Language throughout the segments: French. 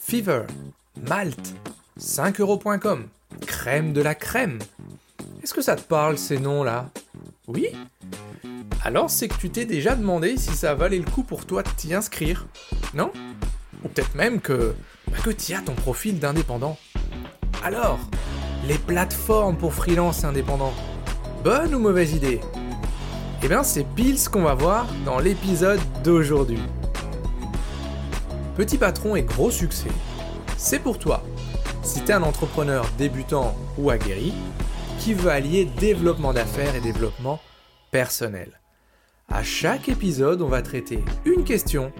Fever, Malte, 5euros.com, Crème de la crème. Est-ce que ça te parle ces noms-là? Oui? Alors c'est que tu t'es déjà demandé si ça valait le coup pour toi de t'y inscrire Non? Ou peut-être même que, bah, que tu as ton profil d'indépendant. Alors, les plateformes pour freelance indépendants, bonne ou mauvaise idée? Eh bien c'est pile ce qu'on va voir dans l'épisode d'aujourd'hui. Petit patron et gros succès, c'est pour toi. Si tu es un entrepreneur débutant ou aguerri, qui veut allier développement d'affaires et développement personnel? À chaque épisode, on va traiter une question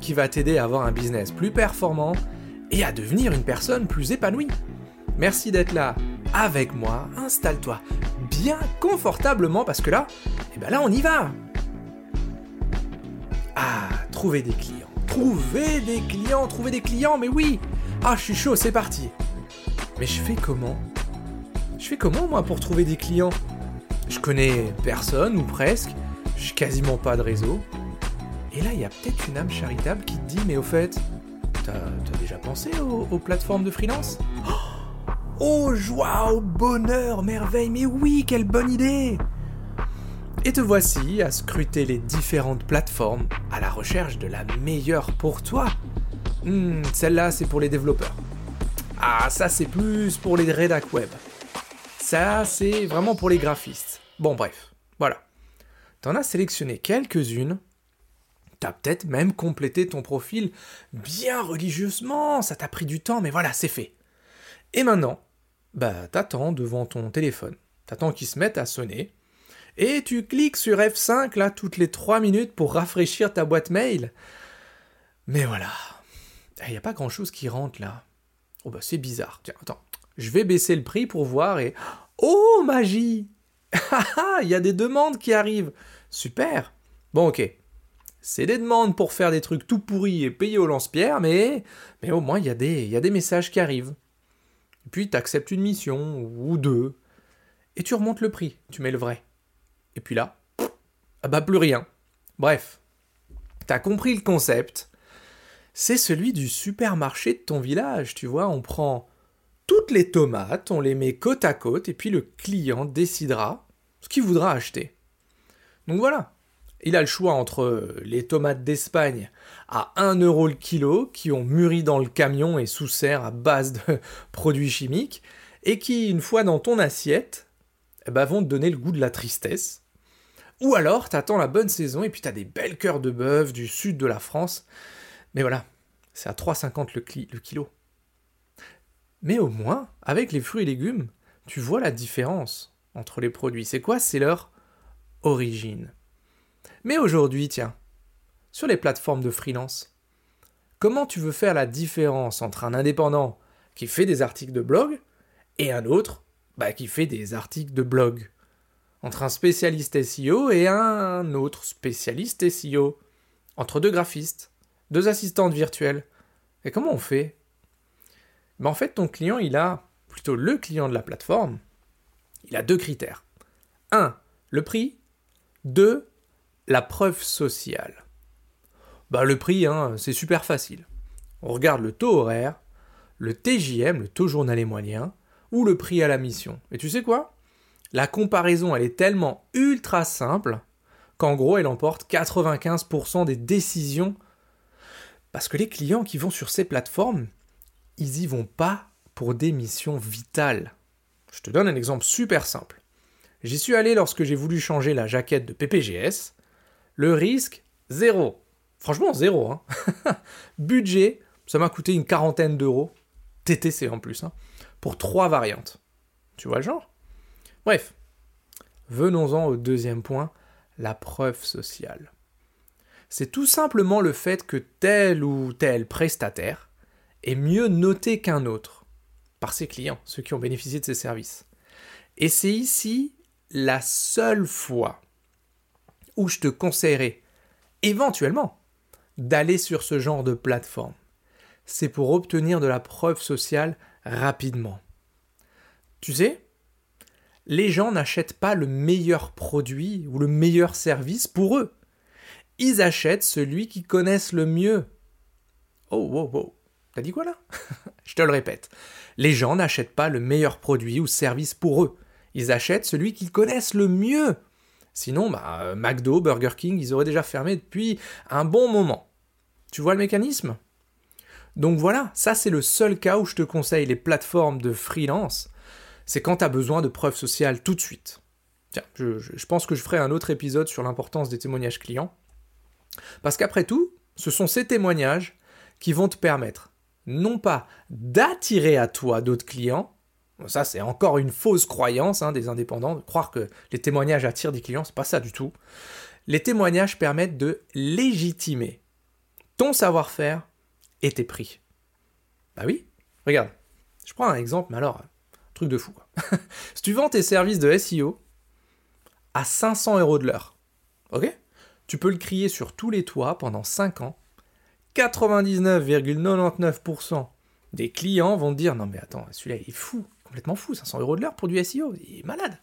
qui va t'aider à avoir un business plus performant et à devenir une personne plus épanouie. Merci d'être là avec moi. Installe-toi bien confortablement parce que là, eh ben là, on y va. Ah, trouver des clients. Trouver des clients, trouver des clients, mais oui. Ah, je suis chaud, c'est parti. Mais je fais comment? Je fais comment moi pour trouver des clients? Je connais personne ou presque. J'ai quasiment pas de réseau. Et là, il y a peut-être une âme charitable qui te dit, mais au fait, t'as as déjà pensé aux, aux plateformes de freelance? Oh Oh, joie, oh, bonheur, merveille, mais oui, quelle bonne idée Et te voici à scruter les différentes plateformes à la recherche de la meilleure pour toi. Hmm, celle-là, c'est pour les développeurs. Ah, ça, c'est plus pour les rédac web. Ça, c'est vraiment pour les graphistes. Bon, bref, voilà. T'en as sélectionné quelques-unes. T'as peut-être même complété ton profil bien religieusement. Ça t'a pris du temps, mais voilà, c'est fait. Et maintenant, bah t'attends devant ton téléphone, t'attends qu'il se mette à sonner, et tu cliques sur F5 là toutes les 3 minutes pour rafraîchir ta boîte mail. Mais voilà, il n'y a pas grand chose qui rentre là. Oh bah c'est bizarre, tiens, attends, je vais baisser le prix pour voir et... Oh magie! Il y a des demandes qui arrivent. Super. Bon ok, c'est des demandes pour faire des trucs tout pourris et payer au lance-pierre, mais, mais au moins il y, a des, y a des messages qui arrivent. Puis tu acceptes une mission, ou deux, et tu remontes le prix, tu mets le vrai. Et puis là, ah bah plus rien. Bref, t'as compris le concept. C'est celui du supermarché de ton village, tu vois, on prend toutes les tomates, on les met côte à côte, et puis le client décidera ce qu'il voudra acheter. Donc voilà, il a le choix entre les tomates d'Espagne à 1 euro le kilo, qui ont mûri dans le camion et sous serre à base de produits chimiques, et qui, une fois dans ton assiette, eh ben, vont te donner le goût de la tristesse. Ou alors, t'attends la bonne saison et puis t'as des belles cœurs de bœuf du sud de la France. Mais voilà, c'est à 3,50 le, kilo. Mais au moins, avec les fruits et légumes, tu vois la différence entre les produits. C'est quoi? C'est leur origine. Mais aujourd'hui, tiens, sur les plateformes de freelance, comment tu veux faire la différence entre un indépendant qui fait des articles de blog et un autre bah, qui fait des articles de blog? Entre un spécialiste SEO et un autre spécialiste SEO Entre deux graphistes Deux assistantes virtuelles Et comment on fait? Bah, En fait, ton client, il a, plutôt le client de la plateforme, il a deux critères. Un, Le prix. Deux, la preuve sociale. Bah le prix, hein, c'est super facile. On regarde le taux horaire, le TJM, le taux journalier moyen, ou le prix à la mission. Et tu sais quoi? La comparaison, elle est tellement ultra simple qu'en gros, elle emporte 95% des décisions. Parce que les clients qui vont sur ces plateformes, ils y vont pas pour des missions vitales. Je te donne un exemple super simple. J'y suis allé lorsque j'ai voulu changer la jaquette de PPGS. Le risque, zéro. Franchement, zéro. Hein. Budget, ça m'a coûté une quarantaine d'euros. TTC en plus. Hein, pour trois variantes. Tu vois le genre? Bref. Venons-en au deuxième point, la preuve sociale. C'est tout simplement le fait que tel ou tel prestataire est mieux noté qu'un autre par ses clients, ceux qui ont bénéficié de ses services. Et c'est ici la seule fois où je te conseillerais éventuellement d'aller sur ce genre de plateforme. C'est pour obtenir de la preuve sociale rapidement. Tu sais, les gens n'achètent pas le meilleur produit ou le meilleur service pour eux. Ils achètent celui qu'ils connaissent le mieux. Oh, wow, wow. T'as dit quoi là? Je te le répète. Les gens n'achètent pas le meilleur produit ou service pour eux. Ils achètent celui qu'ils connaissent le mieux. Sinon, bah, euh, McDo, Burger King, ils auraient déjà fermé depuis un bon moment. Tu vois le mécanisme? Donc voilà, ça c'est le seul cas où je te conseille les plateformes de freelance. C'est quand tu as besoin de preuves sociales tout de suite. Tiens, je, pense que je ferai un autre épisode sur l'importance des témoignages clients. Parce qu'après tout, ce sont ces témoignages qui vont te permettre non pas d'attirer à toi d'autres clients, ça c'est encore une fausse croyance hein, des indépendants, de croire que les témoignages attirent des clients, c'est pas ça du tout. Les témoignages permettent de légitimer ton savoir-faire et tes prix. Bah oui, regarde, je prends un exemple, mais alors, truc de fou. si tu vends tes services de SEO à 500 euros de l'heure, ok Tu peux le crier sur tous les toits pendant 5 ans 99,99% des clients vont te dire non mais attends, celui-là il est fou, complètement fou, 500 euros de l'heure pour du SEO, il est malade.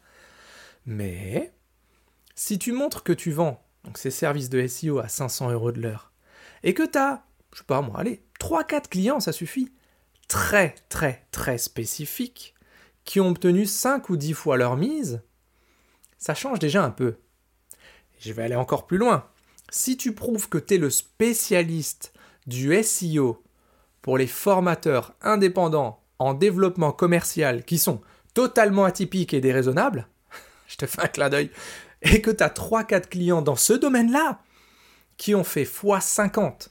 Mais si tu montres que tu vends donc ces services de SEO à 500 euros de l'heure et que tu as, je sais pas moi, allez, 3-4 clients, ça suffit, très très très spécifiques, qui ont obtenu 5 ou 10 fois leur mise, ça change déjà un peu. Je vais aller encore plus loin. Si tu prouves que tu es le spécialiste du SEO pour les formateurs indépendants en développement commercial qui sont totalement atypiques et déraisonnables, je te fais un clin d'œil, et que tu as 3-4 clients dans ce domaine-là qui ont fait x50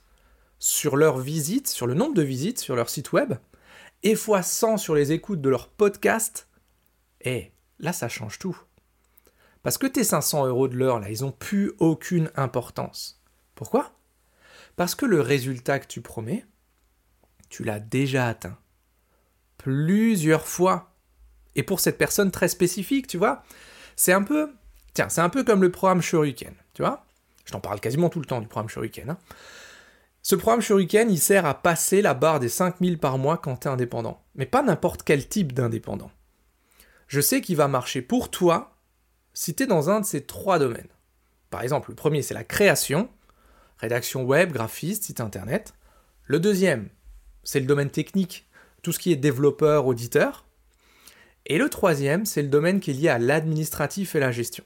sur leur visite, sur le nombre de visites sur leur site web, et x100 sur les écoutes de leur podcast, et eh, là ça change tout. Parce que tes 500 euros de l'heure, là, ils n'ont plus aucune importance. Pourquoi? Parce que le résultat que tu promets, tu l'as déjà atteint. Plusieurs fois. Et pour cette personne très spécifique, tu vois, c'est un peu... Tiens, c'est un peu comme le programme Shuriken, tu vois? Je t'en parle quasiment tout le temps du programme Shuriken. Hein. Ce programme Shuriken, il sert à passer la barre des 5000 par mois quand tu es indépendant. Mais pas n'importe quel type d'indépendant. Je sais qu'il va marcher pour toi si tu es dans un de ces trois domaines. Par exemple, le premier, c'est la création rédaction web, graphiste, site internet. Le deuxième, c'est le domaine technique, tout ce qui est développeur, auditeur. Et le troisième, c'est le domaine qui est lié à l'administratif et la gestion.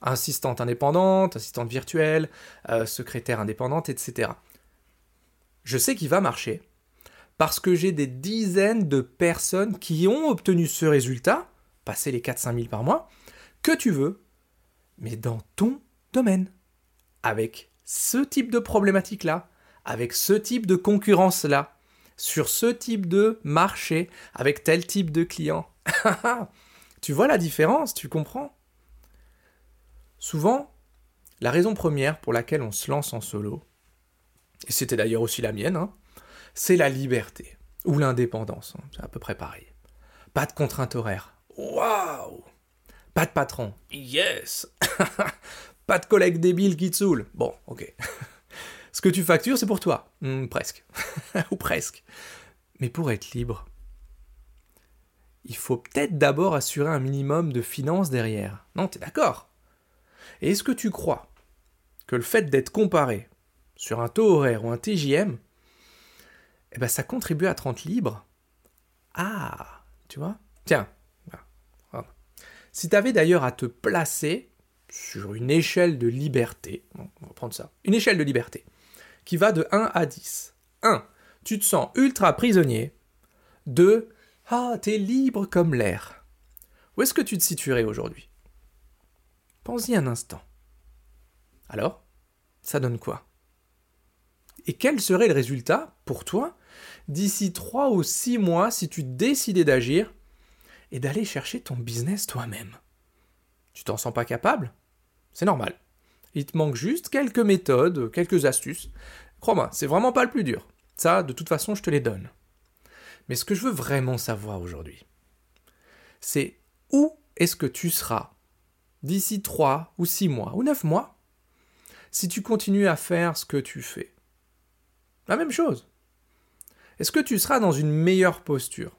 Assistante indépendante, assistante virtuelle, euh, secrétaire indépendante, etc. Je sais qu'il va marcher parce que j'ai des dizaines de personnes qui ont obtenu ce résultat, passer les 4-5 000 par mois, que tu veux, mais dans ton domaine, avec ce type de problématique-là, avec ce type de concurrence-là, sur ce type de marché, avec tel type de client. tu vois la différence, tu comprends? Souvent, la raison première pour laquelle on se lance en solo, c'était d'ailleurs aussi la mienne, hein, c'est la liberté, ou l'indépendance, hein, c'est à peu près pareil. Pas de contraintes horaires. Waouh Pas de patron. Yes Pas de collègues débiles qui te saoulent. Bon, ok. Ce que tu factures, c'est pour toi. Hmm, presque. Ou presque. Mais pour être libre, il faut peut-être d'abord assurer un minimum de finances derrière. Non, t'es d'accord? Et est-ce que tu crois que le fait d'être comparé sur un taux horaire ou un TJM, eh ben ça contribue à te rendre libre Ah, tu vois? Tiens, si tu avais d'ailleurs à te placer sur une échelle de liberté, on va prendre ça, une échelle de liberté, qui va de 1 à 10. 1. Tu te sens ultra prisonnier. 2. Ah, t'es libre comme l'air. Où est-ce que tu te situerais aujourd'hui? Pense-y un instant. Alors, ça donne quoi? Et quel serait le résultat, pour toi, d'ici 3 ou 6 mois si tu décidais d'agir et d'aller chercher ton business toi-même? Tu t'en sens pas capable? C'est normal. Il te manque juste quelques méthodes, quelques astuces. Crois-moi, c'est vraiment pas le plus dur. Ça, de toute façon, je te les donne. Mais ce que je veux vraiment savoir aujourd'hui, c'est où est-ce que tu seras d'ici 3 ou 6 mois ou 9 mois si tu continues à faire ce que tu fais? La même chose. Est-ce que tu seras dans une meilleure posture?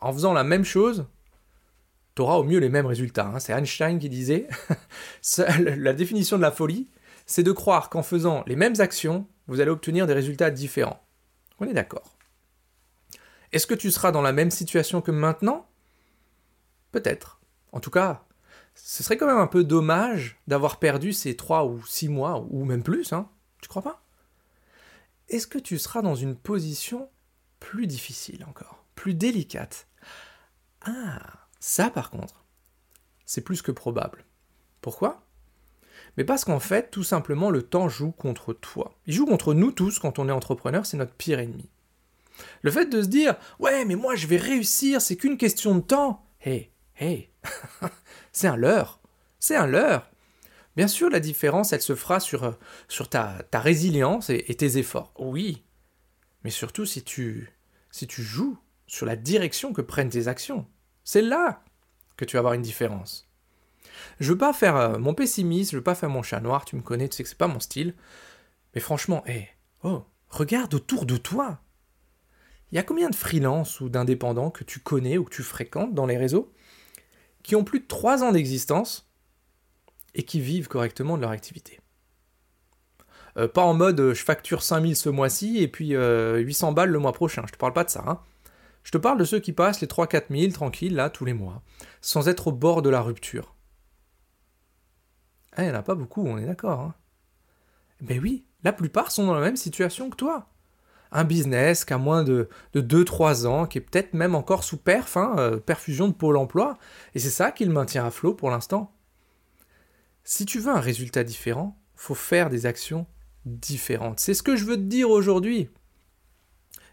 En faisant la même chose tu auras au mieux les mêmes résultats. Hein. C'est Einstein qui disait, la définition de la folie, c'est de croire qu'en faisant les mêmes actions, vous allez obtenir des résultats différents. On est d'accord. Est-ce que tu seras dans la même situation que maintenant? Peut-être. En tout cas, ce serait quand même un peu dommage d'avoir perdu ces trois ou six mois, ou même plus, hein Tu crois pas? Est-ce que tu seras dans une position plus difficile encore, plus délicate? Ah, ça par contre, c'est plus que probable. Pourquoi? Mais parce qu'en fait, tout simplement, le temps joue contre toi. Il joue contre nous tous quand on est entrepreneur, c'est notre pire ennemi. Le fait de se dire Ouais, mais moi je vais réussir, c'est qu'une question de temps. Hé, hé, c'est un leurre. C'est un leurre. Bien sûr, la différence, elle se fera sur, euh, sur ta, ta résilience et, et, tes efforts. Oui. Mais surtout si tu, si tu joues sur la direction que prennent tes actions. C'est là que tu vas avoir une différence. Je veux pas faire euh, mon pessimiste, je veux pas faire mon chat noir, tu me connais, tu sais que c'est pas mon style. Mais franchement, hé, oh, regarde autour de toi. Il y a combien de freelances ou d'indépendants que tu connais ou que tu fréquentes dans les réseaux qui ont plus de 3 ans d'existence et qui vivent correctement de leur activité euh, Pas en mode euh, je facture 5000 ce mois-ci et puis 800 balles le mois prochain, je te parle pas de ça. Hein. Je te parle de ceux qui passent les 3-4 000 tranquilles là tous les mois, sans être au bord de la rupture. Eh, il n'y en a pas beaucoup, on est d'accord. Hein. Mais oui, la plupart sont dans la même situation que toi. Un business qui a moins de, de 2-3 ans, qui est peut-être même encore sous perf, hein, euh, perfusion de pôle emploi, et c'est ça qui le maintient à flot pour l'instant. Si tu veux un résultat différent, faut faire des actions différentes. C'est ce que je veux te dire aujourd'hui.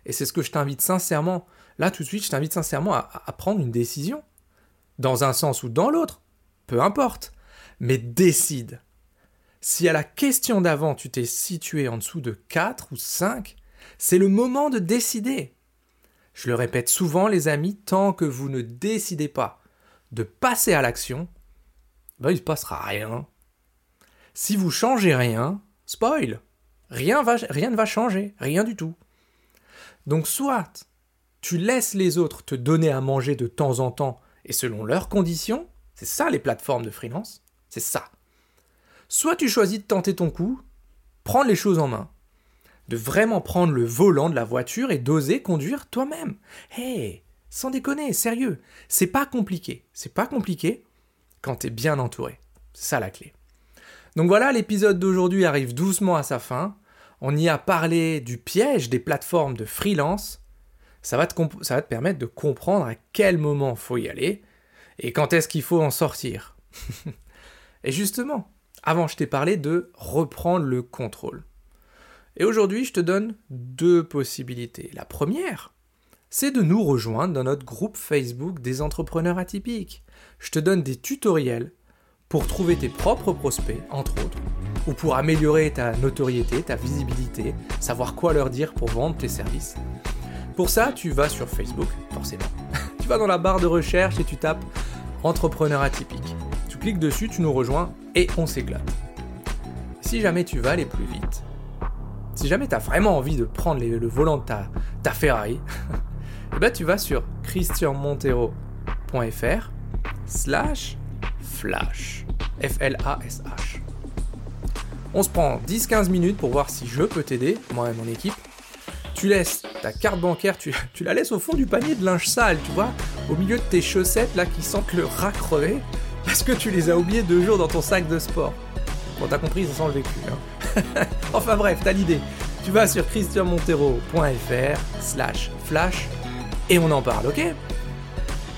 Et c'est ce que je t'invite sincèrement. Là, tout de suite, je t'invite sincèrement à prendre une décision. Dans un sens ou dans l'autre. Peu importe mais décide. Si à la question d'avant tu t'es situé en dessous de 4 ou 5, c'est le moment de décider. Je le répète souvent les amis, tant que vous ne décidez pas de passer à l'action, ben, il se passera rien. Si vous changez rien, spoil, rien, ne va changer, rien du tout. Donc soit tu laisses les autres te donner à manger de temps en temps et selon leurs conditions, c'est ça les plateformes de freelance, c'est ça. Soit tu choisis de tenter ton coup, prendre les choses en main, de vraiment prendre le volant de la voiture et d'oser conduire toi-même. Hé, sans déconner, sérieux, c'est pas compliqué. C'est pas compliqué quand t'es bien entouré. C'est ça la clé. Donc voilà, l'épisode d'aujourd'hui arrive doucement à sa fin. On y a parlé du piège des plateformes de freelance. Ça va te, ça va te permettre de comprendre à quel moment faut y aller et quand est-ce qu'il faut en sortir. Et justement, avant je t'ai parlé de reprendre le contrôle. Et aujourd'hui, je te donne deux possibilités. La première, c'est de nous rejoindre dans notre groupe Facebook des entrepreneurs atypiques. Je te donne des tutoriels pour trouver tes propres prospects, entre autres, ou pour améliorer ta notoriété, ta visibilité, savoir quoi leur dire pour vendre tes services. Pour ça, tu vas sur Facebook, forcément. tu vas dans la barre de recherche et tu tapes entrepreneur atypique cliques dessus, tu nous rejoins et on s'éclate. Si jamais tu vas aller plus vite, si jamais tu as vraiment envie de prendre le volant de ta, Ferrari, eh ben tu vas sur christianmontero.fr slash flash. F-L-A-S-H. On se prend 10-15 minutes pour voir si je peux t'aider, moi et mon équipe. Tu laisses ta carte bancaire, tu, la laisses au fond du panier de linge sale, tu vois, au milieu de tes chaussettes là qui sentent le rat crevé. Parce que tu les as oubliés deux jours dans ton sac de sport. Bon, t'as compris, ça sent le vécu. Hein. enfin bref, t'as l'idée. Tu vas sur christianmontero.fr slash flash et on en parle, ok?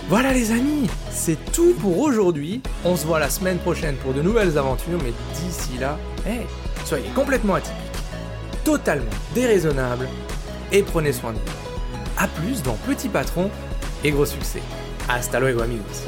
Voilà les amis, c'est tout pour aujourd'hui. On se voit la semaine prochaine pour de nouvelles aventures, mais d'ici là, soyez complètement atypiques, totalement déraisonnables et prenez soin de vous. A plus dans Petit Patron et gros succès. Hasta luego amigos.